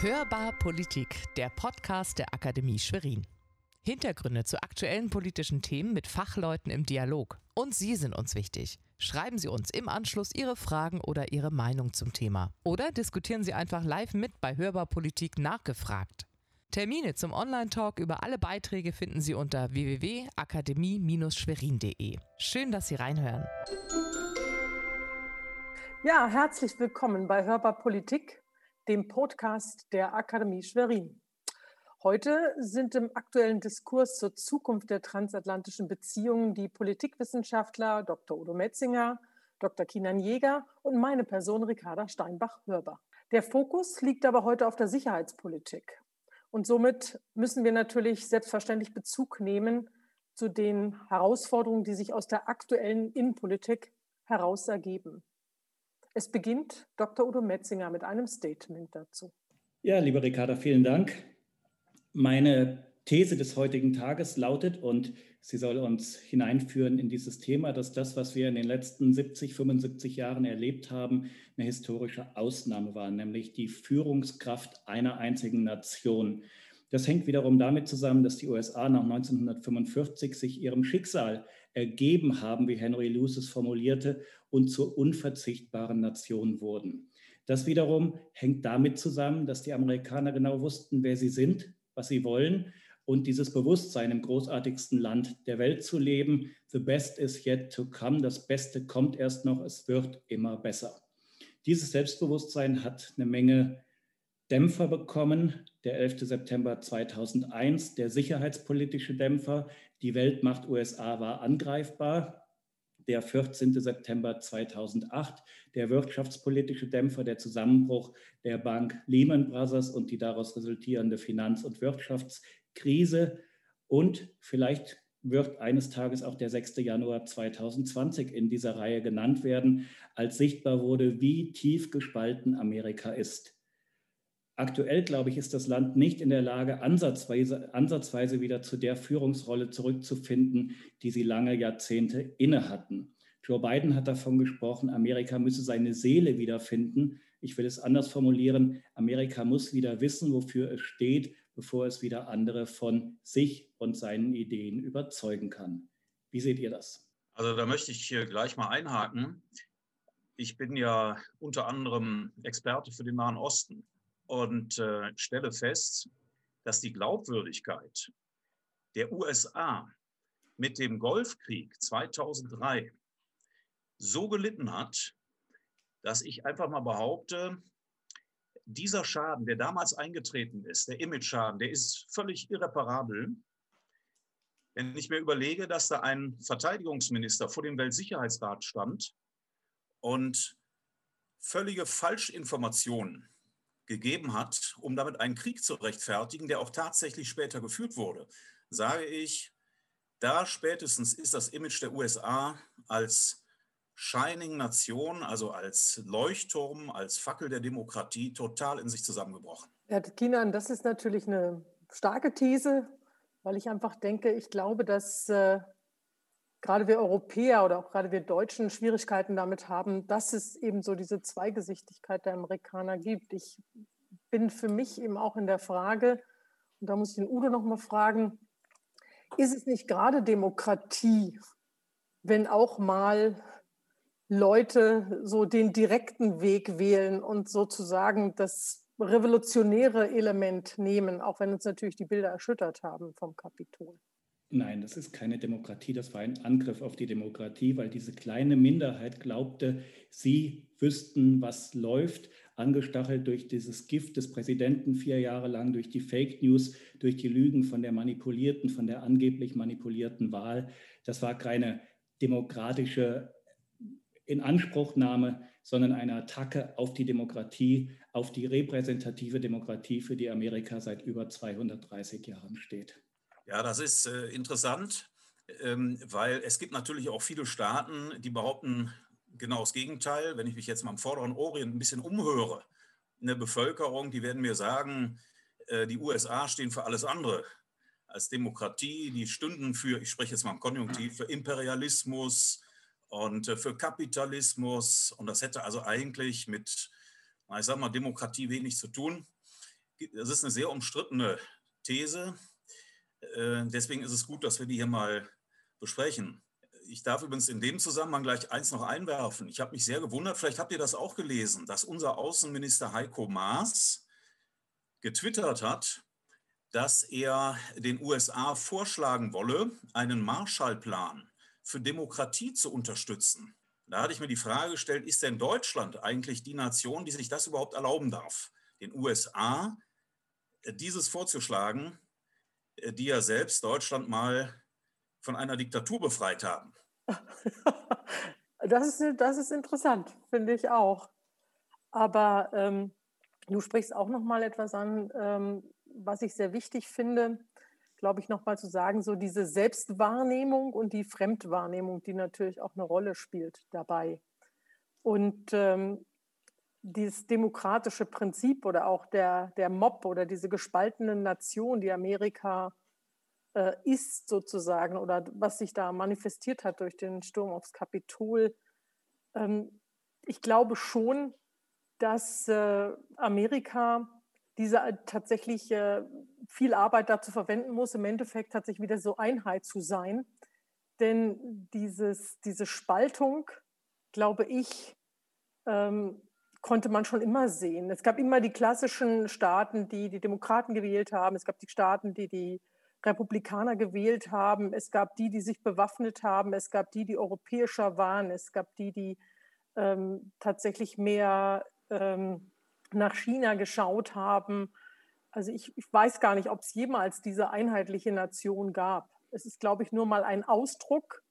Hörbar Politik, der Podcast der Akademie Schwerin. Hintergründe zu aktuellen politischen Themen mit Fachleuten im Dialog. Und Sie sind uns wichtig. Schreiben Sie uns im Anschluss Ihre Fragen oder Ihre Meinung zum Thema. Oder diskutieren Sie einfach live mit bei Hörbar Politik nachgefragt. Termine zum Online-Talk über alle Beiträge finden Sie unter www.akademie-schwerin.de. Schön, dass Sie reinhören. Ja, herzlich willkommen bei Hörbar Politik, dem Podcast der Akademie Schwerin. Heute sind im aktuellen Diskurs zur Zukunft der transatlantischen Beziehungen die Politikwissenschaftler Dr. Udo Metzinger, Dr. Kinan Jäger und meine Person Ricarda Steinbach-Hörber. Der Fokus liegt aber heute auf der Sicherheitspolitik. Und somit müssen wir natürlich selbstverständlich Bezug nehmen zu den Herausforderungen, die sich aus der aktuellen Innenpolitik heraus ergeben. Es beginnt Dr. Udo Metzinger mit einem Statement dazu. Ja, liebe Ricarda, vielen Dank. Meine These des heutigen Tages lautet, und sie soll uns hineinführen in dieses Thema, dass das, was wir in den letzten 70, 75 Jahren erlebt haben, eine historische Ausnahme war, nämlich die Führungskraft einer einzigen Nation. Das hängt wiederum damit zusammen, dass die USA nach 1945 sich ihrem Schicksal ergeben haben, wie Henry Luce es formulierte, und zur unverzichtbaren Nation wurden. Das wiederum hängt damit zusammen, dass die Amerikaner genau wussten, wer sie sind, was sie wollen und dieses Bewusstsein im großartigsten Land der Welt zu leben. The best is yet to come. Das Beste kommt erst noch. Es wird immer besser. Dieses Selbstbewusstsein hat eine Menge Dämpfer bekommen. Der 11. September 2001, der sicherheitspolitische Dämpfer. Die Weltmacht USA war angreifbar der 14. September 2008, der wirtschaftspolitische Dämpfer, der Zusammenbruch der Bank Lehman Brothers und die daraus resultierende Finanz- und Wirtschaftskrise. Und vielleicht wird eines Tages auch der 6. Januar 2020 in dieser Reihe genannt werden, als sichtbar wurde, wie tief gespalten Amerika ist. Aktuell, glaube ich, ist das Land nicht in der Lage, ansatzweise, ansatzweise wieder zu der Führungsrolle zurückzufinden, die sie lange Jahrzehnte inne hatten. Joe Biden hat davon gesprochen, Amerika müsse seine Seele wiederfinden. Ich will es anders formulieren. Amerika muss wieder wissen, wofür es steht, bevor es wieder andere von sich und seinen Ideen überzeugen kann. Wie seht ihr das? Also da möchte ich hier gleich mal einhaken. Ich bin ja unter anderem Experte für den Nahen Osten und äh, stelle fest, dass die Glaubwürdigkeit der USA mit dem Golfkrieg 2003 so gelitten hat, dass ich einfach mal behaupte, dieser Schaden, der damals eingetreten ist, der Image-Schaden, der ist völlig irreparabel. Wenn ich mir überlege, dass da ein Verteidigungsminister vor dem Weltsicherheitsrat stand und völlige Falschinformationen gegeben hat, um damit einen Krieg zu rechtfertigen, der auch tatsächlich später geführt wurde, sage ich, da spätestens ist das Image der USA als Shining Nation, also als Leuchtturm, als Fackel der Demokratie total in sich zusammengebrochen. Herr Kinan, das ist natürlich eine starke These, weil ich einfach denke, ich glaube, dass äh, gerade wir Europäer oder auch gerade wir Deutschen Schwierigkeiten damit haben, dass es eben so diese Zweigesichtigkeit der Amerikaner gibt. Ich bin für mich eben auch in der Frage, und da muss ich den Udo noch mal fragen, ist es nicht gerade Demokratie, wenn auch mal Leute so den direkten Weg wählen und sozusagen das revolutionäre Element nehmen, auch wenn uns natürlich die Bilder erschüttert haben vom Kapitol? Nein, das ist keine Demokratie, das war ein Angriff auf die Demokratie, weil diese kleine Minderheit glaubte, sie wüssten, was läuft, angestachelt durch dieses Gift des Präsidenten vier Jahre lang, durch die Fake News, durch die Lügen von der manipulierten, von der angeblich manipulierten Wahl. Das war keine demokratische Inanspruchnahme, sondern eine Attacke auf die Demokratie, auf die repräsentative Demokratie, für die Amerika seit über 230 Jahren steht. Ja, das ist äh, interessant, ähm, weil es gibt natürlich auch viele Staaten, die behaupten genau das Gegenteil. Wenn ich mich jetzt mal im Vorderen Orient ein bisschen umhöre, eine Bevölkerung, die werden mir sagen, äh, die USA stehen für alles andere als Demokratie. Die stünden für, ich spreche jetzt mal im Konjunktiv, für Imperialismus und äh, für Kapitalismus. Und das hätte also eigentlich mit ich sage mal, Demokratie wenig zu tun. Das ist eine sehr umstrittene These. Äh, deswegen ist es gut, dass wir die hier mal besprechen. Ich darf übrigens in dem Zusammenhang gleich eins noch einwerfen. Ich habe mich sehr gewundert, vielleicht habt ihr das auch gelesen, dass unser Außenminister Heiko Maas getwittert hat, dass er den USA vorschlagen wolle, einen Marshallplan für Demokratie zu unterstützen. Da hatte ich mir die Frage gestellt, ist denn Deutschland eigentlich die Nation, die sich das überhaupt erlauben darf, den USA dieses vorzuschlagen, die ja selbst Deutschland mal von einer Diktatur befreit haben? Das ist, das ist interessant, finde ich auch. Aber ähm, du sprichst auch noch mal etwas an, ähm, was ich sehr wichtig finde glaube ich, nochmal zu sagen, so diese Selbstwahrnehmung und die Fremdwahrnehmung, die natürlich auch eine Rolle spielt dabei. Und ähm, dieses demokratische Prinzip oder auch der, der Mob oder diese gespaltene Nation, die Amerika äh, ist sozusagen oder was sich da manifestiert hat durch den Sturm aufs Kapitol, ähm, ich glaube schon, dass äh, Amerika diese äh, tatsächlich äh, viel Arbeit dazu verwenden muss, im Endeffekt tatsächlich wieder so Einheit zu sein. Denn dieses, diese Spaltung, glaube ich, ähm, konnte man schon immer sehen. Es gab immer die klassischen Staaten, die die Demokraten gewählt haben. Es gab die Staaten, die die Republikaner gewählt haben. Es gab die, die sich bewaffnet haben. Es gab die, die europäischer waren. Es gab die, die ähm, tatsächlich mehr ähm, nach China geschaut haben. Also ich, ich weiß gar nicht, ob es jemals diese einheitliche Nation gab. Es ist, glaube ich, nur mal ein Ausdruck,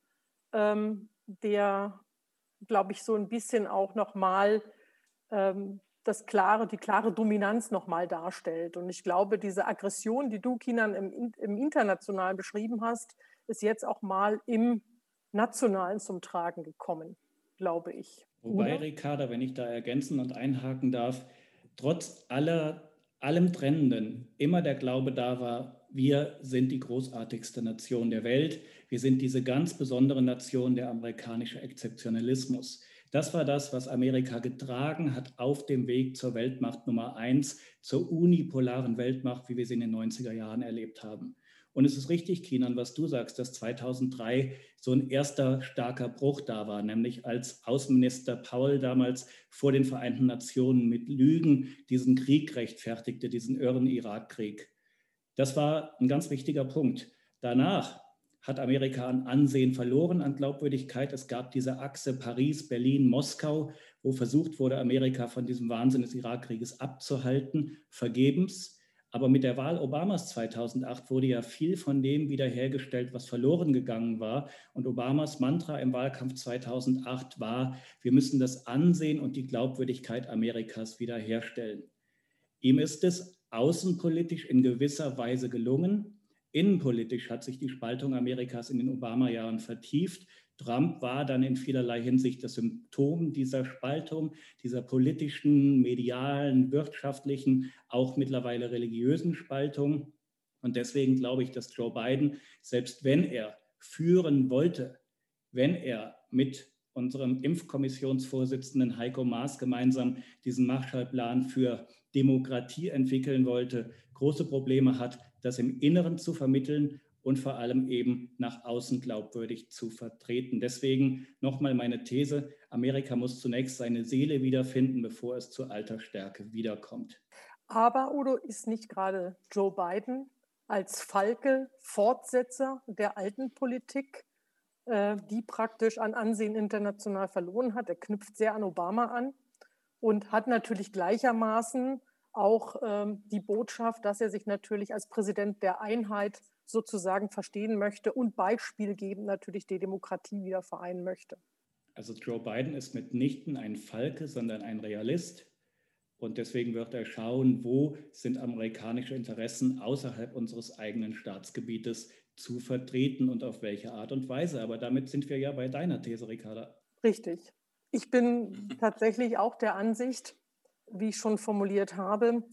ähm, der, glaube ich, so ein bisschen auch nochmal ähm, das klare, die klare Dominanz nochmal darstellt. Und ich glaube, diese Aggression, die du, Kinan, im, im Internationalen beschrieben hast, ist jetzt auch mal im Nationalen zum Tragen gekommen, glaube ich. Wobei, Ricarda, wenn ich da ergänzen und einhaken darf, trotz aller, allem Trennenden immer der Glaube da war, wir sind die großartigste Nation der Welt. Wir sind diese ganz besondere Nation, der amerikanische Exzeptionalismus. Das war das, was Amerika getragen hat auf dem Weg zur Weltmacht Nummer eins, zur unipolaren Weltmacht, wie wir sie in den 90er Jahren erlebt haben. Und es ist richtig, Kinan, was du sagst, dass 2003 so ein erster starker Bruch da war, nämlich als Außenminister Paul damals vor den Vereinten Nationen mit Lügen diesen Krieg rechtfertigte, diesen irren Irakkrieg. Das war ein ganz wichtiger Punkt. Danach hat Amerika an Ansehen verloren, an Glaubwürdigkeit. Es gab diese Achse Paris, Berlin, Moskau, wo versucht wurde, Amerika von diesem Wahnsinn des Irakkrieges abzuhalten, vergebens. Aber mit der Wahl Obamas 2008 wurde ja viel von dem wiederhergestellt, was verloren gegangen war. Und Obamas Mantra im Wahlkampf 2008 war, wir müssen das Ansehen und die Glaubwürdigkeit Amerikas wiederherstellen. Ihm ist es außenpolitisch in gewisser Weise gelungen. Innenpolitisch hat sich die Spaltung Amerikas in den Obama-Jahren vertieft. Trump war dann in vielerlei Hinsicht das Symptom dieser Spaltung, dieser politischen, medialen, wirtschaftlichen, auch mittlerweile religiösen Spaltung. Und deswegen glaube ich, dass Joe Biden, selbst wenn er führen wollte, wenn er mit unserem Impfkommissionsvorsitzenden Heiko Maas gemeinsam diesen Marshallplan für Demokratie entwickeln wollte, große Probleme hat, das im Inneren zu vermitteln und vor allem eben nach außen glaubwürdig zu vertreten. Deswegen nochmal meine These, Amerika muss zunächst seine Seele wiederfinden, bevor es zur Altersstärke wiederkommt. Aber Udo ist nicht gerade Joe Biden als Falke Fortsetzer der alten Politik, äh, die praktisch an Ansehen international verloren hat. Er knüpft sehr an Obama an und hat natürlich gleichermaßen auch ähm, die Botschaft, dass er sich natürlich als Präsident der Einheit sozusagen verstehen möchte und beispielgebend natürlich die Demokratie wieder vereinen möchte. Also Joe Biden ist mitnichten ein Falke, sondern ein Realist. Und deswegen wird er schauen, wo sind amerikanische Interessen außerhalb unseres eigenen Staatsgebietes zu vertreten und auf welche Art und Weise. Aber damit sind wir ja bei deiner These, Ricarda. Richtig. Ich bin tatsächlich auch der Ansicht, wie ich schon formuliert habe,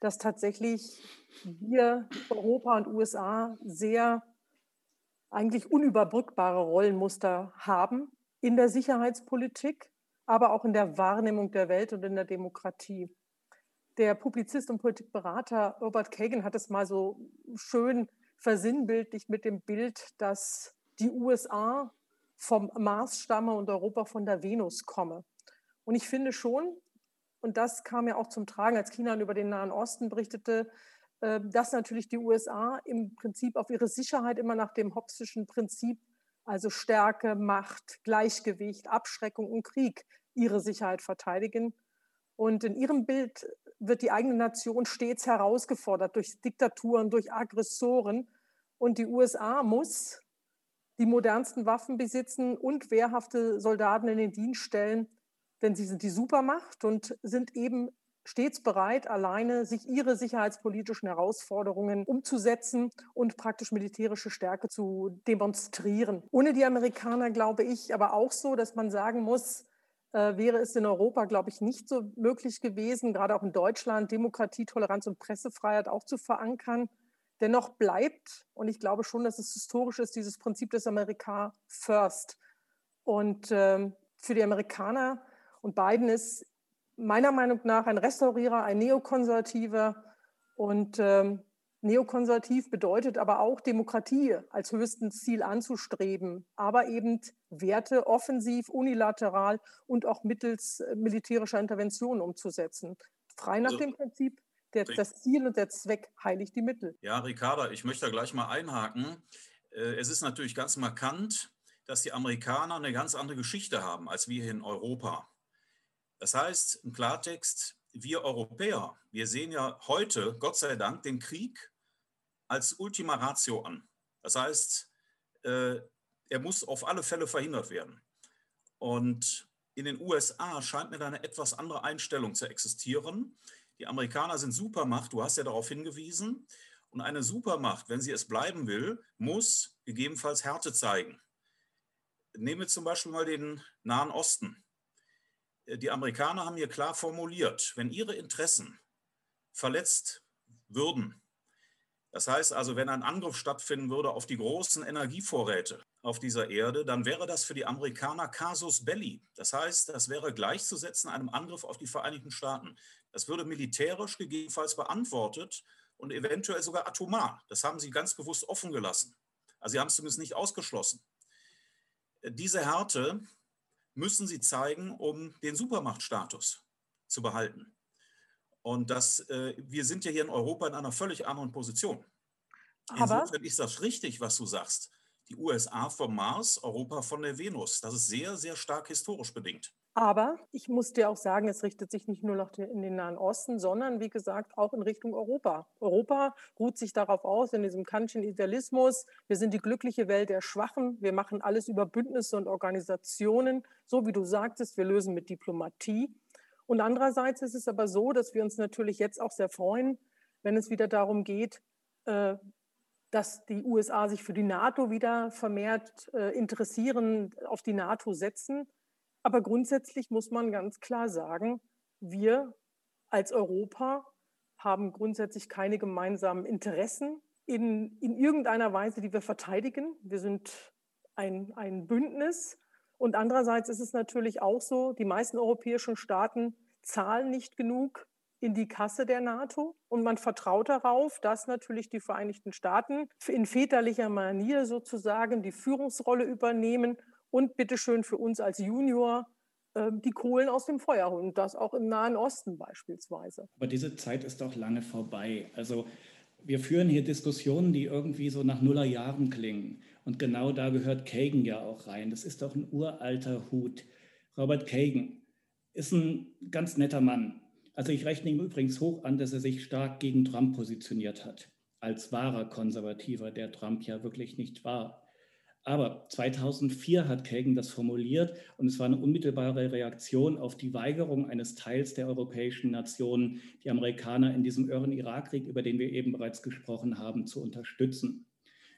dass tatsächlich wir, Europa und USA, sehr eigentlich unüberbrückbare Rollenmuster haben in der Sicherheitspolitik aber auch in der Wahrnehmung der Welt und in der Demokratie. Der Publizist und Politikberater Robert Kagan hat es mal so schön versinnbildlicht mit dem Bild, dass die USA vom Mars stamme und Europa von der Venus komme. Und ich finde schon, und das kam ja auch zum Tragen, als China über den Nahen Osten berichtete, äh, dass natürlich die USA im Prinzip auf ihre Sicherheit immer nach dem Hobbesischen Prinzip, also Stärke, Macht, Gleichgewicht, Abschreckung und Krieg, ihre Sicherheit verteidigen. Und in ihrem Bild wird die eigene Nation stets herausgefordert durch Diktaturen, durch Aggressoren. Und die USA muss die modernsten Waffen besitzen und wehrhafte Soldaten in den Dienst stellen, denn sie sind die Supermacht und sind eben stets bereit, alleine sich ihre sicherheitspolitischen Herausforderungen umzusetzen und praktisch militärische Stärke zu demonstrieren. Ohne die Amerikaner glaube ich aber auch so, dass man sagen muss, äh, wäre es in Europa, glaube ich, nicht so möglich gewesen, gerade auch in Deutschland, Demokratie, Toleranz und Pressefreiheit auch zu verankern. Dennoch bleibt, und ich glaube schon, dass es historisch ist, dieses Prinzip des Amerika First. Und ähm, für die Amerikaner und Biden ist meiner Meinung nach ein Restaurierer, ein Neokonservativer. Und ähm, neokonservativ bedeutet aber auch Demokratie als höchstes Ziel anzustreben, aber eben Werte offensiv, unilateral und auch mittels äh, militärischer Intervention umzusetzen. Frei nach also, dem Prinzip, der, das Ziel und der Zweck heiligt die Mittel. Ja, Ricarda, ich möchte da gleich mal einhaken. Äh, es ist natürlich ganz markant, dass die Amerikaner eine ganz andere Geschichte haben als wir hier in Europa. Das heißt im Klartext, wir Europäer, wir sehen ja heute, Gott sei Dank, den Krieg als Ultima Ratio an. Das heißt, äh, er muss auf alle Fälle verhindert werden. Und in den USA scheint mir da eine etwas andere Einstellung zu existieren. Die Amerikaner sind Supermacht, du hast ja darauf hingewiesen. Und eine Supermacht, wenn sie es bleiben will, muss gegebenenfalls Härte zeigen. Nehmen wir zum Beispiel mal den Nahen Osten. Die Amerikaner haben hier klar formuliert, wenn ihre Interessen verletzt würden, das heißt also, wenn ein Angriff stattfinden würde auf die großen Energievorräte auf dieser Erde, dann wäre das für die Amerikaner Casus Belli. Das heißt, das wäre gleichzusetzen einem Angriff auf die Vereinigten Staaten. Das würde militärisch gegebenenfalls beantwortet und eventuell sogar atomar. Das haben sie ganz bewusst offen gelassen. Also sie haben es zumindest nicht ausgeschlossen. Diese Härte müssen sie zeigen, um den Supermachtstatus zu behalten. Und das, äh, wir sind ja hier in Europa in einer völlig anderen Position. Aber Insofern ist das richtig, was du sagst. Die USA vom Mars, Europa von der Venus. Das ist sehr, sehr stark historisch bedingt. Aber ich muss dir auch sagen, es richtet sich nicht nur noch in den Nahen Osten, sondern wie gesagt auch in Richtung Europa. Europa ruht sich darauf aus, in diesem kantischen Idealismus. Wir sind die glückliche Welt der Schwachen. Wir machen alles über Bündnisse und Organisationen. So wie du sagtest, wir lösen mit Diplomatie. Und andererseits ist es aber so, dass wir uns natürlich jetzt auch sehr freuen, wenn es wieder darum geht, äh, dass die USA sich für die NATO wieder vermehrt äh, interessieren, auf die NATO setzen. Aber grundsätzlich muss man ganz klar sagen, wir als Europa haben grundsätzlich keine gemeinsamen Interessen in, in irgendeiner Weise, die wir verteidigen. Wir sind ein, ein Bündnis und andererseits ist es natürlich auch so, die meisten europäischen Staaten zahlen nicht genug in die Kasse der NATO und man vertraut darauf, dass natürlich die Vereinigten Staaten in väterlicher Manier sozusagen die Führungsrolle übernehmen und bitteschön für uns als Junior ähm, die Kohlen aus dem Feuer holen. Und das auch im Nahen Osten beispielsweise. Aber diese Zeit ist doch lange vorbei. Also wir führen hier Diskussionen, die irgendwie so nach Nullerjahren klingen. Und genau da gehört Kagan ja auch rein. Das ist doch ein uralter Hut. Robert Kagan ist ein ganz netter Mann. Also ich rechne ihm übrigens hoch an, dass er sich stark gegen Trump positioniert hat. Als wahrer Konservativer, der Trump ja wirklich nicht war. Aber 2004 hat Kagan das formuliert und es war eine unmittelbare Reaktion auf die Weigerung eines Teils der europäischen Nationen, die Amerikaner in diesem irren Irakkrieg, über den wir eben bereits gesprochen haben, zu unterstützen.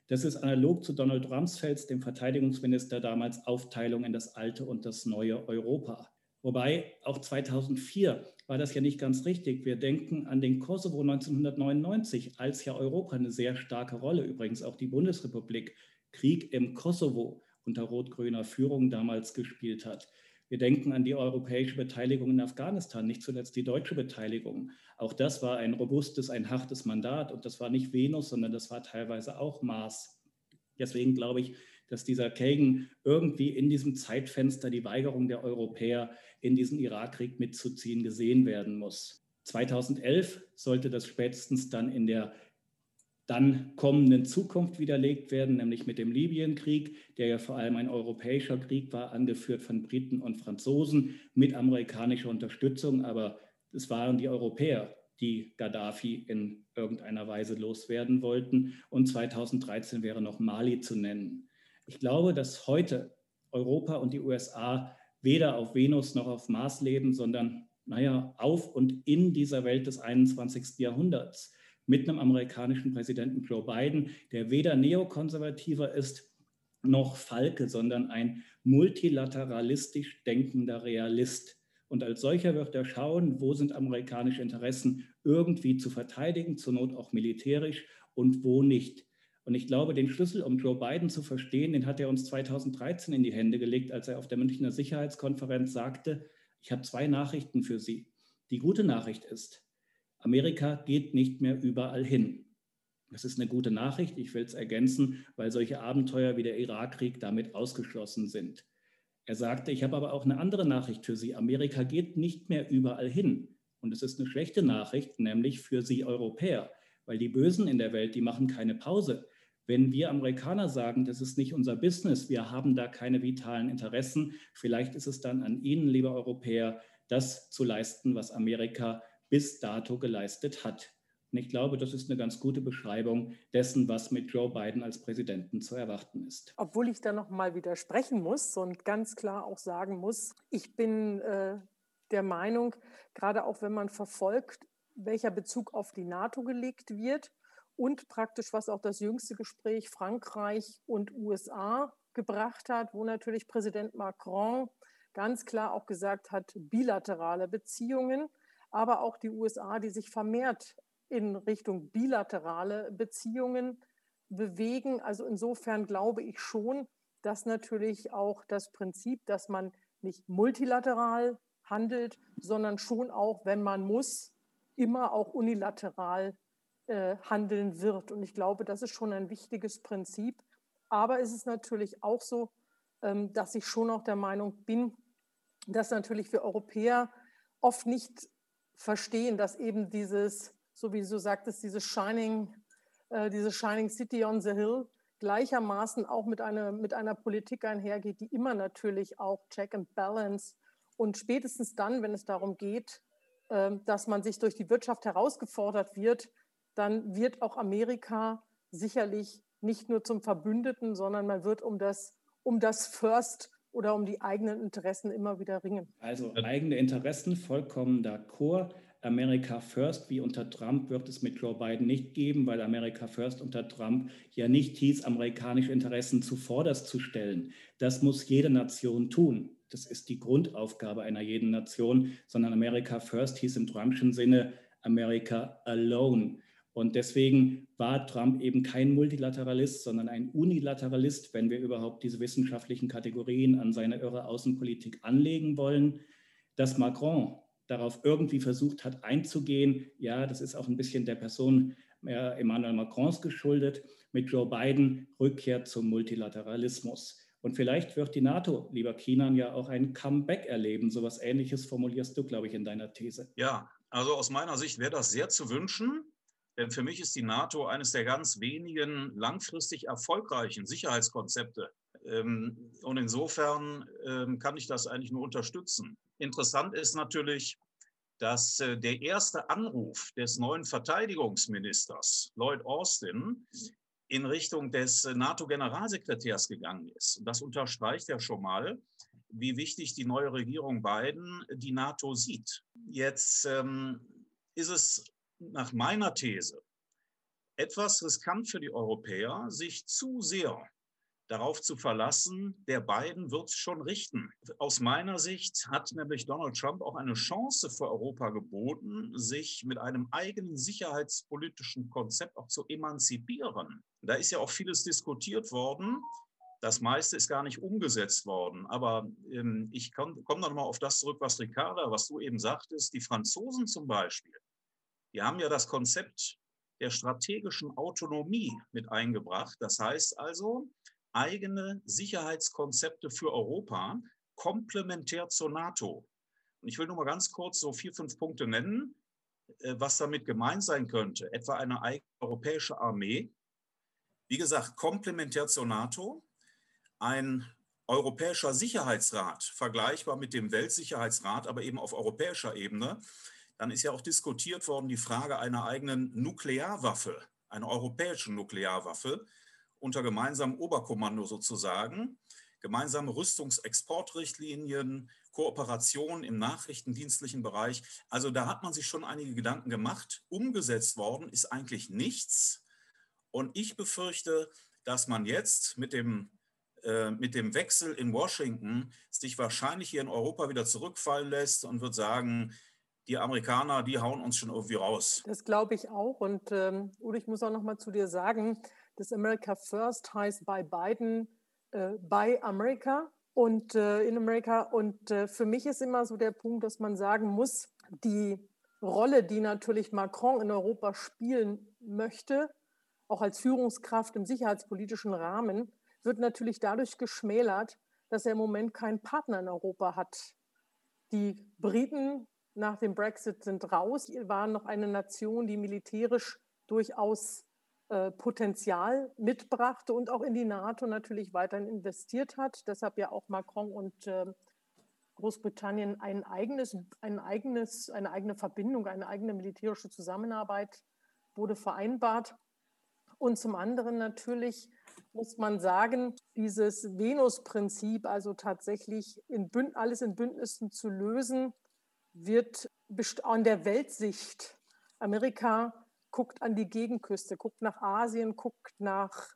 Das ist analog zu Donald Rumsfelds, dem Verteidigungsminister damals, Aufteilung in das alte und das neue Europa. Wobei auch 2004 war das ja nicht ganz richtig. Wir denken an den Kosovo 1999, als ja Europa eine sehr starke Rolle, übrigens auch die Bundesrepublik, Krieg im Kosovo unter rot-grüner Führung damals gespielt hat. Wir denken an die europäische Beteiligung in Afghanistan, nicht zuletzt die deutsche Beteiligung. Auch das war ein robustes, ein hartes Mandat und das war nicht Venus, sondern das war teilweise auch Mars. Deswegen glaube ich, dass dieser Kagan irgendwie in diesem Zeitfenster die Weigerung der Europäer in diesen Irakkrieg mitzuziehen gesehen werden muss. 2011 sollte das spätestens dann in der dann kommenden Zukunft widerlegt werden, nämlich mit dem Libyenkrieg, der ja vor allem ein europäischer Krieg war, angeführt von Briten und Franzosen mit amerikanischer Unterstützung. Aber es waren die Europäer, die Gaddafi in irgendeiner Weise loswerden wollten. Und 2013 wäre noch Mali zu nennen. Ich glaube, dass heute Europa und die USA weder auf Venus noch auf Mars leben, sondern, naja, auf und in dieser Welt des 21. Jahrhunderts mit einem amerikanischen Präsidenten Joe Biden, der weder neokonservativer ist noch Falke, sondern ein multilateralistisch denkender Realist. Und als solcher wird er schauen, wo sind amerikanische Interessen irgendwie zu verteidigen, zur Not auch militärisch und wo nicht. Und ich glaube, den Schlüssel, um Joe Biden zu verstehen, den hat er uns 2013 in die Hände gelegt, als er auf der Münchner Sicherheitskonferenz sagte, ich habe zwei Nachrichten für Sie. Die gute Nachricht ist, Amerika geht nicht mehr überall hin. Das ist eine gute Nachricht. Ich will es ergänzen, weil solche Abenteuer wie der Irakkrieg damit ausgeschlossen sind. Er sagte, ich habe aber auch eine andere Nachricht für Sie. Amerika geht nicht mehr überall hin. Und es ist eine schlechte Nachricht, nämlich für Sie Europäer, weil die Bösen in der Welt, die machen keine Pause. Wenn wir Amerikaner sagen, das ist nicht unser Business, wir haben da keine vitalen Interessen, vielleicht ist es dann an Ihnen, liebe Europäer, das zu leisten, was Amerika bis dato geleistet hat. Und ich glaube, das ist eine ganz gute Beschreibung dessen, was mit Joe Biden als Präsidenten zu erwarten ist. Obwohl ich da noch mal widersprechen muss und ganz klar auch sagen muss, ich bin äh, der Meinung, gerade auch wenn man verfolgt, welcher Bezug auf die NATO gelegt wird und praktisch was auch das jüngste Gespräch Frankreich und USA gebracht hat, wo natürlich Präsident Macron ganz klar auch gesagt hat, bilaterale Beziehungen aber auch die USA, die sich vermehrt in Richtung bilaterale Beziehungen bewegen. Also insofern glaube ich schon, dass natürlich auch das Prinzip, dass man nicht multilateral handelt, sondern schon auch, wenn man muss, immer auch unilateral äh, handeln wird. Und ich glaube, das ist schon ein wichtiges Prinzip. Aber es ist natürlich auch so, ähm, dass ich schon auch der Meinung bin, dass natürlich für Europäer oft nicht verstehen, dass eben dieses, so wie du sagtest, dieses Shining, äh, diese Shining City on the Hill gleichermaßen auch mit einer, mit einer Politik einhergeht, die immer natürlich auch Check and Balance und spätestens dann, wenn es darum geht, äh, dass man sich durch die Wirtschaft herausgefordert wird, dann wird auch Amerika sicherlich nicht nur zum Verbündeten, sondern man wird um das, um das First oder um die eigenen Interessen immer wieder ringen. Also eigene Interessen, vollkommen d'accord. America First, wie unter Trump, wird es mit Joe Biden nicht geben, weil America First unter Trump ja nicht hieß, amerikanische Interessen zuvorderst zu stellen. Das muss jede Nation tun. Das ist die Grundaufgabe einer jeden Nation, sondern America First hieß im Trumpschen Sinne America Alone. Und deswegen war Trump eben kein Multilateralist, sondern ein Unilateralist, wenn wir überhaupt diese wissenschaftlichen Kategorien an seine irre Außenpolitik anlegen wollen. Dass Macron darauf irgendwie versucht hat einzugehen, ja, das ist auch ein bisschen der Person Emmanuel Macrons geschuldet, mit Joe Biden Rückkehr zum Multilateralismus. Und vielleicht wird die NATO, lieber Kinan, ja auch ein Comeback erleben. So etwas Ähnliches formulierst du, glaube ich, in deiner These. Ja, also aus meiner Sicht wäre das sehr zu wünschen. Denn für mich ist die NATO eines der ganz wenigen langfristig erfolgreichen Sicherheitskonzepte. Ähm, und insofern ähm, kann ich das eigentlich nur unterstützen. Interessant ist natürlich, dass äh, der erste Anruf des neuen Verteidigungsministers Lloyd Austin in Richtung des äh, NATO-Generalsekretärs gegangen ist. Und das unterstreicht ja schon mal, wie wichtig die neue Regierung Biden die NATO sieht. Jetzt ähm, ist es nach meiner These etwas riskant für die Europäer, sich zu sehr darauf zu verlassen, der beiden wird es schon richten. Aus meiner Sicht hat nämlich Donald Trump auch eine Chance für Europa geboten, sich mit einem eigenen sicherheitspolitischen Konzept auch zu emanzipieren. Da ist ja auch vieles diskutiert worden Das meiste ist gar nicht umgesetzt worden. Aber ähm, ich komme komm noch mal auf das zurück, was Ricarda, was du eben sagtest. Die Franzosen zum Beispiel, die haben ja das Konzept der strategischen Autonomie mit eingebracht. Das heißt also, eigene Sicherheitskonzepte für Europa, komplementär zur NATO. Und ich will nur mal ganz kurz so vier, fünf Punkte nennen, äh, was damit gemeint sein könnte. Etwa eine eigene europäische Armee. Wie gesagt, komplementär zur NATO. Ein europäischer Sicherheitsrat, vergleichbar mit dem Weltsicherheitsrat, aber eben auf europäischer Ebene. Dann ist ja auch diskutiert worden die Frage einer eigenen Nuklearwaffe, einer europäischen Nuklearwaffe unter gemeinsamem Oberkommando sozusagen. Gemeinsame Rüstungsexportrichtlinien, Kooperation im nachrichtendienstlichen Bereich. Also da hat man sich schon einige Gedanken gemacht. Umgesetzt worden ist eigentlich nichts. Und ich befürchte, dass man jetzt mit dem, äh, mit dem Wechsel in Washington sich wahrscheinlich hier in Europa wieder zurückfallen lässt und wird sagen, die Amerikaner, die hauen uns schon irgendwie raus. Das glaube ich auch. Und ähm, Udo, ich muss auch noch mal zu dir sagen, das America First heißt bei Biden äh, bei America und äh, in Amerika. Und äh, für mich ist immer so der Punkt, dass man sagen muss, die Rolle, die natürlich Macron in Europa spielen möchte, auch als Führungskraft im sicherheitspolitischen Rahmen, wird natürlich dadurch geschmälert, dass er im Moment keinen Partner in Europa hat. Die Briten nach dem Brexit sind raus, waren noch eine Nation, die militärisch durchaus äh, Potenzial mitbrachte und auch in die NATO natürlich weiterhin investiert hat. Deshalb ja auch Macron und äh, Großbritannien ein eigenes, ein eigenes, eine eigene Verbindung, eine eigene militärische Zusammenarbeit wurde vereinbart. Und zum anderen natürlich muss man sagen, dieses Venus-Prinzip, also tatsächlich in alles in Bündnissen zu lösen, wird an der Weltsicht. Amerika guckt an die Gegenküste, guckt nach Asien, guckt nach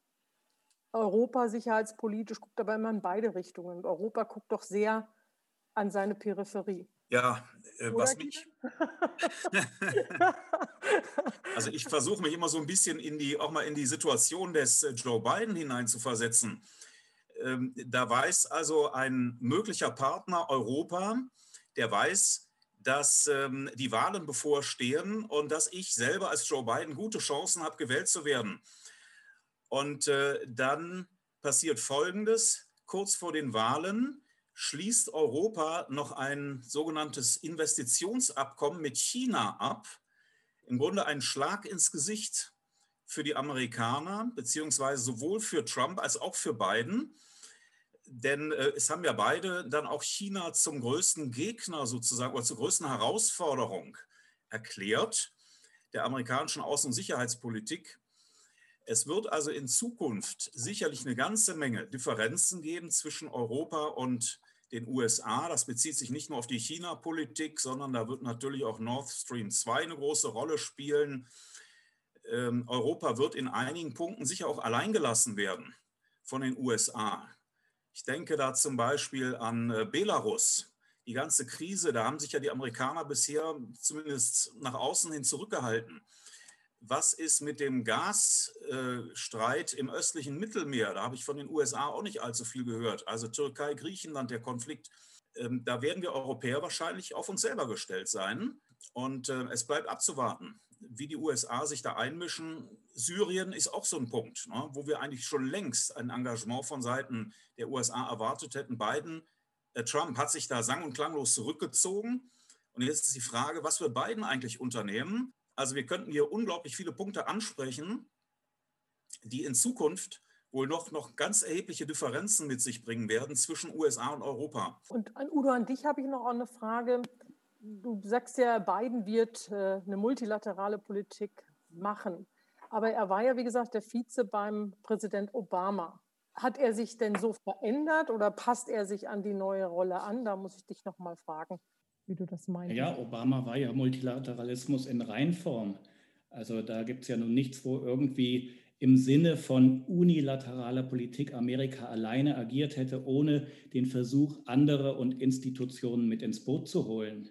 Europa sicherheitspolitisch, guckt aber immer in beide Richtungen. Europa guckt doch sehr an seine Peripherie. Ja, äh, was mich. also ich versuche mich immer so ein bisschen in die, auch mal in die Situation des äh, Joe Biden hineinzuversetzen. Ähm, da weiß also ein möglicher Partner Europa, der weiß, dass ähm, die Wahlen bevorstehen und dass ich selber als Joe Biden gute Chancen habe, gewählt zu werden. Und äh, dann passiert Folgendes. Kurz vor den Wahlen schließt Europa noch ein sogenanntes Investitionsabkommen mit China ab. Im Grunde ein Schlag ins Gesicht für die Amerikaner, beziehungsweise sowohl für Trump als auch für Biden denn äh, es haben ja beide dann auch China zum größten Gegner sozusagen oder zur größten Herausforderung erklärt der amerikanischen Außen- und Sicherheitspolitik. Es wird also in Zukunft sicherlich eine ganze Menge Differenzen geben zwischen Europa und den USA. Das bezieht sich nicht nur auf die China-Politik, sondern da wird natürlich auch Nord Stream 2 eine große Rolle spielen. Ähm, Europa wird in einigen Punkten sicher auch alleingelassen werden von den USA. Ich denke da zum Beispiel an äh, Belarus. Die ganze Krise, da haben sich ja die Amerikaner bisher zumindest nach außen hin zurückgehalten. Was ist mit dem Gasstreit im östlichen Mittelmeer? Da habe ich von den USA auch nicht allzu viel gehört. Also Türkei, Griechenland, der Konflikt. Ähm, da werden wir Europäer wahrscheinlich auf uns selber gestellt sein. Und äh, es bleibt abzuwarten, wie die USA sich da einmischen. Syrien ist auch so ein Punkt, ne, wo wir eigentlich schon längst ein Engagement von Seiten der USA erwartet hätten. Biden, äh, Trump hat sich da sang- und klanglos zurückgezogen. Und jetzt ist die Frage, was wird Biden eigentlich unternehmen? Also wir könnten hier unglaublich viele Punkte ansprechen, die in Zukunft wohl noch, noch ganz erhebliche Differenzen mit sich bringen werden zwischen USA und Europa. Und an Udo, an dich habe ich noch eine Frage du sagst ja, Biden wird äh, eine multilaterale Politik machen. Aber er war ja, wie gesagt, der Vize beim Präsident Obama. Hat er sich denn so verändert oder passt er sich an die neue Rolle an? Da muss ich dich noch mal fragen, wie du das meinst. Ja, Obama war ja Multilateralismus in Reinform. Also da gibt es ja nun nichts, wo irgendwie im Sinne von unilateraler Politik Amerika alleine agiert hätte, ohne den Versuch, andere und Institutionen mit ins Boot zu holen.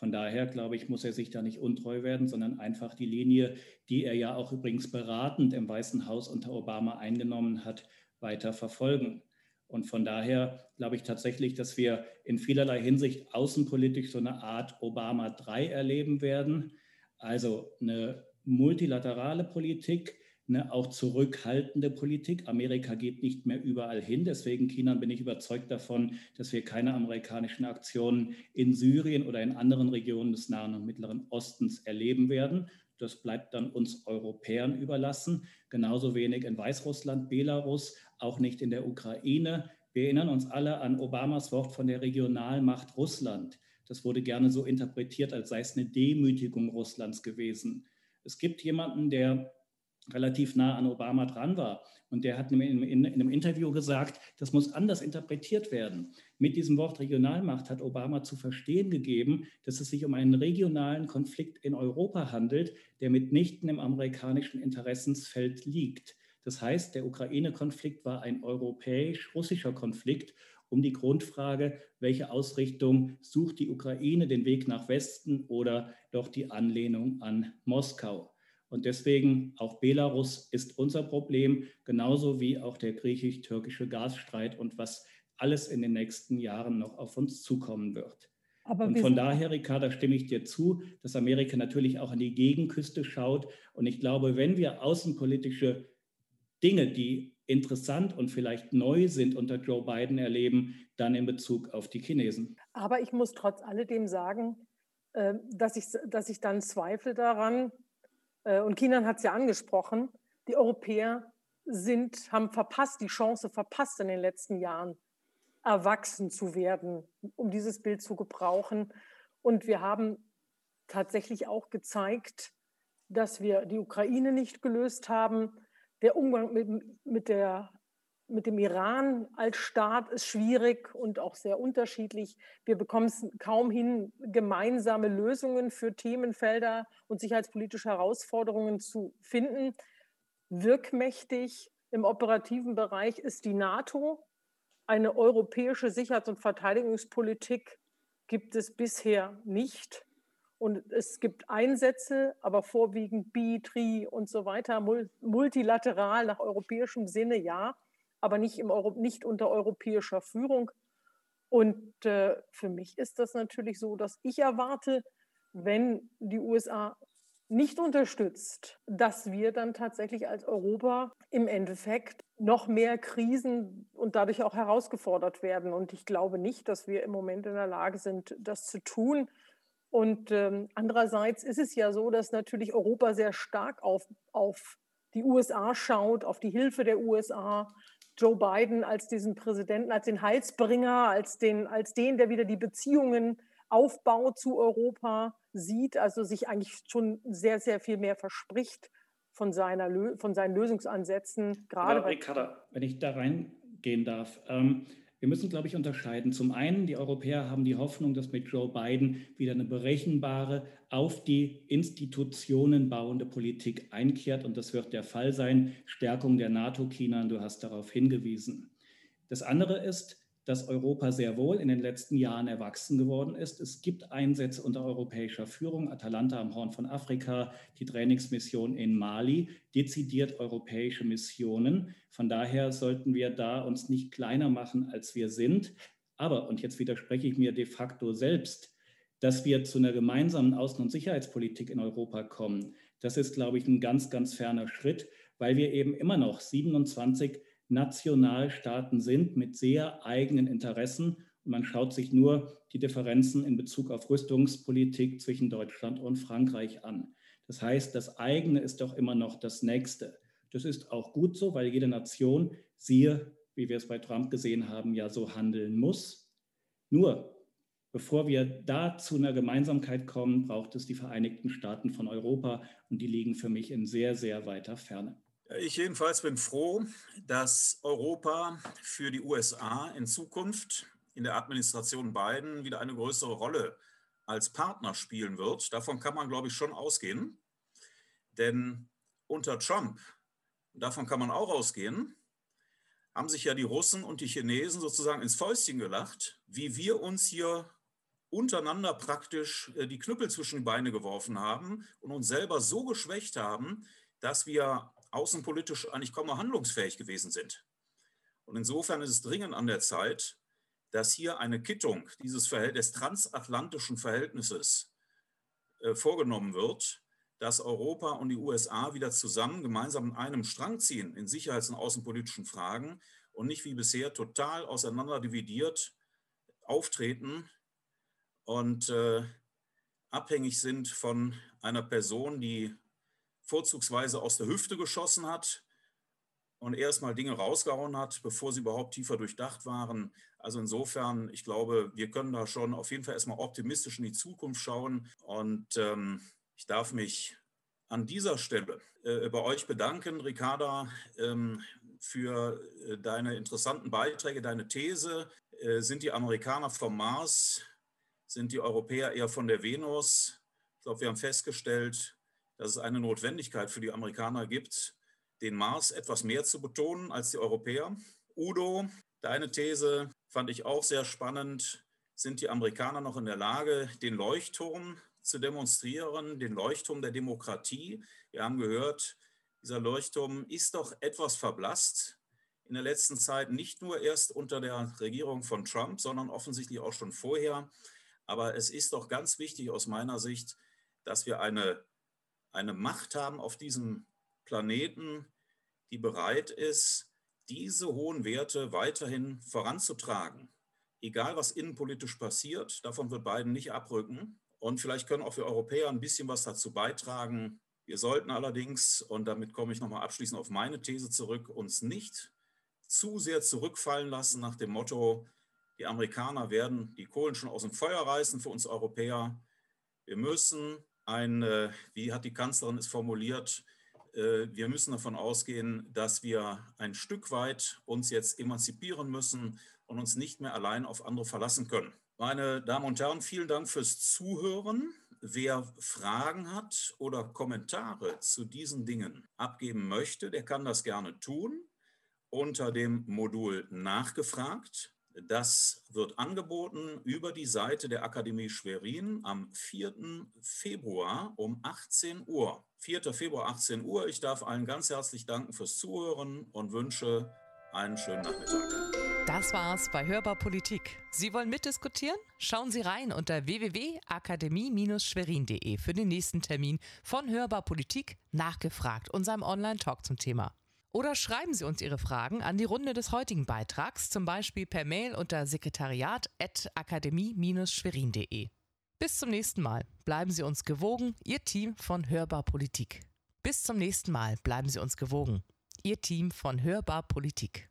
Von daher, glaube ich, muss er sich da nicht untreu werden, sondern einfach die Linie, die er ja auch übrigens beratend im Weißen Haus unter Obama eingenommen hat, weiter verfolgen. Und von daher glaube ich tatsächlich, dass wir in vielerlei Hinsicht außenpolitisch so eine Art Obama 3 erleben werden. Also eine multilaterale Politik, eine auch zurückhaltende Politik. Amerika geht nicht mehr überall hin. Deswegen, China, bin ich überzeugt davon, dass wir keine amerikanischen Aktionen in Syrien oder in anderen Regionen des Nahen und Mittleren Ostens erleben werden. Das bleibt dann uns Europäern überlassen. Genauso wenig in Weißrussland, Belarus, auch nicht in der Ukraine. Wir erinnern uns alle an Obamas Wort von der Regionalmacht Russland. Das wurde gerne so interpretiert, als sei es eine Demütigung Russlands gewesen. Es gibt jemanden, der relativ nah an Obama dran war. Und der hat in, in, in, einem Interview gesagt, das muss anders interpretiert werden. Mit diesem Wort Regionalmacht hat Obama zu verstehen gegeben, dass es sich um einen regionalen Konflikt in Europa handelt, der mitnichten im amerikanischen Interessensfeld liegt. Das heißt, der Ukraine-Konflikt war ein europäisch-russischer Konflikt um die Grundfrage, welche Ausrichtung sucht die Ukraine, den Weg nach Westen oder doch die Anlehnung an Moskau. Und deswegen auch Belarus ist unser Problem, genauso wie auch der griechisch-türkische Gasstreit und was alles in den nächsten Jahren noch auf uns zukommen wird. Aber und von daher, Ricarda, stimme ich dir zu, dass Amerika natürlich auch an die Gegenküste schaut. Und ich glaube, wenn wir außenpolitische Dinge, die interessant und vielleicht neu sind unter Joe Biden erleben, dann in Bezug auf die Chinesen. Aber ich muss trotz alledem sagen, äh, dass ich, dass ich dann zweifle daran, und Kinan hat es ja angesprochen, die Europäer sind, haben verpasst, die Chance verpasst in den letzten Jahren, erwachsen zu werden, um dieses Bild zu gebrauchen. Und wir haben tatsächlich auch gezeigt, dass wir die Ukraine nicht gelöst haben. Der Umgang mit, mit, der, mit dem Iran als Staat ist schwierig und auch sehr unterschiedlich. Wir bekommen es kaum hin, gemeinsame Lösungen für Themenfelder und sicherheitspolitische Herausforderungen zu finden. Wirkmächtig im operativen Bereich ist die NATO. Eine europäische Sicherheits- und Verteidigungspolitik gibt es bisher nicht. Und es gibt Einsätze, aber vorwiegend Bi, Tri und so weiter, multilateral nach europäischem Sinne, ja, aber nicht, im Euro, nicht unter europäischer Führung. Und äh, für mich ist das natürlich so, dass ich erwarte, wenn die USA nicht unterstützt, dass wir dann tatsächlich als Europa im Endeffekt noch mehr Krisen und dadurch auch herausgefordert werden. Und ich glaube nicht, dass wir im Moment in der Lage sind, das zu tun. Und ähm, andererseits ist es ja so, dass natürlich Europa sehr stark auf, auf die USA schaut, auf die Hilfe der USA. Joe Biden als diesen Präsidenten, als den Heilsbringer, als den, als den, der wieder die Beziehungen aufbaut zu Europa sieht, also sich eigentlich schon sehr, sehr viel mehr verspricht von, seiner, von seinen Lösungsansätzen. Gerade Aber Ricarda, wenn ich da reingehen darf, ähm, wir müssen, glaube ich, unterscheiden. Zum einen, die Europäer haben die Hoffnung, dass mit Joe Biden wieder eine berechenbare, auf die Institutionen bauende Politik einkehrt. Und das wird der Fall sein. Stärkung der NATO, China, du hast darauf hingewiesen. Das andere ist, dass Europa sehr wohl in den letzten Jahren erwachsen geworden ist. Es gibt Einsätze unter europäischer Führung, Atalanta am Horn von Afrika, die Trainingsmission in Mali, dezidiert europäische Missionen. Von daher sollten wir da uns nicht kleiner machen, als wir sind. Aber, und jetzt widerspreche ich mir de facto selbst, dass wir zu einer gemeinsamen Außen- und Sicherheitspolitik in Europa kommen, das ist, glaube ich, ein ganz, ganz ferner Schritt, weil wir eben immer noch 27 Nationalstaaten sind mit sehr eigenen Interessen. Und man schaut sich nur die Differenzen in Bezug auf Rüstungspolitik zwischen Deutschland und Frankreich an. Das heißt, das eigene ist doch immer noch das nächste. Das ist auch gut so, weil jede Nation, siehe, wie wir es bei Trump gesehen haben, ja so handeln muss. Nur, bevor wir da zu einer Gemeinsamkeit kommen, braucht es die Vereinigten Staaten von Europa und die liegen für mich in sehr, sehr weiter Ferne. Ich jedenfalls bin froh, dass Europa für die USA in Zukunft in der Administration Biden wieder eine größere Rolle als Partner spielen wird. Davon kann man, glaube ich, schon ausgehen. Denn unter Trump, davon kann man auch ausgehen, haben sich ja die Russen und die Chinesen sozusagen ins Fäustchen gelacht, wie wir uns hier untereinander praktisch äh, die Knüppel zwischen die Beine geworfen haben und uns selber so geschwächt haben, dass wir außenpolitisch eigentlich kaum handlungsfähig gewesen sind. Und insofern ist es dringend an der Zeit, dass hier eine Kittung dieses Verhält des transatlantischen Verhältnisses äh, vorgenommen wird, dass Europa und die USA wieder zusammen gemeinsam in einem Strang ziehen in sicherheits- und außenpolitischen Fragen und nicht wie bisher total auseinander dividiert auftreten und äh, abhängig sind von einer Person, die vorzugsweise aus der Hüfte geschossen hat und erstmal Dinge rausgehauen hat, bevor sie überhaupt tiefer durchdacht waren. Also insofern, ich glaube, wir können da schon auf jeden Fall erstmal optimistisch in die Zukunft schauen und ähm, ich darf mich an dieser Stelle äh, bei euch bedanken, Ricarda, ähm, für äh, deine interessanten Beiträge, deine These. Äh, sind die Amerikaner vom Mars? Sind die Europäer eher von der Venus? Ich glaube, wir haben festgestellt, dass es eine Notwendigkeit für die Amerikaner gibt, den Mars etwas mehr zu betonen als die Europäer. Udo, deine These fand ich auch sehr spannend. Sind die Amerikaner noch in der Lage, den Leuchtturm zu demonstrieren, den Leuchtturm der Demokratie. Wir haben gehört, dieser Leuchtturm ist doch etwas verblasst in der letzten Zeit, nicht nur erst unter der Regierung von Trump, sondern offensichtlich auch schon vorher. Aber es ist doch ganz wichtig aus meiner Sicht, dass wir eine, eine Macht haben auf diesem Planeten, die bereit ist, diese hohen Werte weiterhin voranzutragen. Egal, was innenpolitisch passiert, davon wird Biden nicht abrücken. Und vielleicht können auch wir Europäer ein bisschen was dazu beitragen. Wir sollten allerdings, und damit komme ich nochmal abschließend auf meine These zurück, uns nicht zu sehr zurückfallen lassen nach dem Motto, die Amerikaner werden die Kohlen schon aus dem Feuer reißen für uns Europäer. Wir müssen ein, wie hat die Kanzlerin es formuliert, äh, wir müssen davon ausgehen, dass wir ein Stück weit uns jetzt emanzipieren müssen und uns nicht mehr allein auf andere verlassen können. Meine Damen und Herren, vielen Dank fürs Zuhören. Wer Fragen hat oder Kommentare zu diesen Dingen abgeben möchte, der kann das gerne tun unter dem Modul Nachgefragt. Das wird angeboten über die Seite der Akademie Schwerin am 4. Februar um 18 Uhr. 4. Februar 18 Uhr. Ich darf allen ganz herzlich danken fürs Zuhören und wünsche einen schönen Nachmittag. Das war's bei Hörbar Politik. Sie wollen mitdiskutieren? Schauen Sie rein unter www.akademie-schwerin.de für den nächsten Termin von Hörbar Politik nachgefragt, unserem Online-Talk zum Thema. Oder schreiben Sie uns Ihre Fragen an die Runde des heutigen Beitrags, zum Beispiel per Mail unter sekretariat.akademie-schwerin.de. Bis zum nächsten Mal. Bleiben Sie uns gewogen, Ihr Team von Hörbar Politik. Bis zum nächsten Mal. Bleiben Sie uns gewogen. Ihr Team von Hörbar Politik.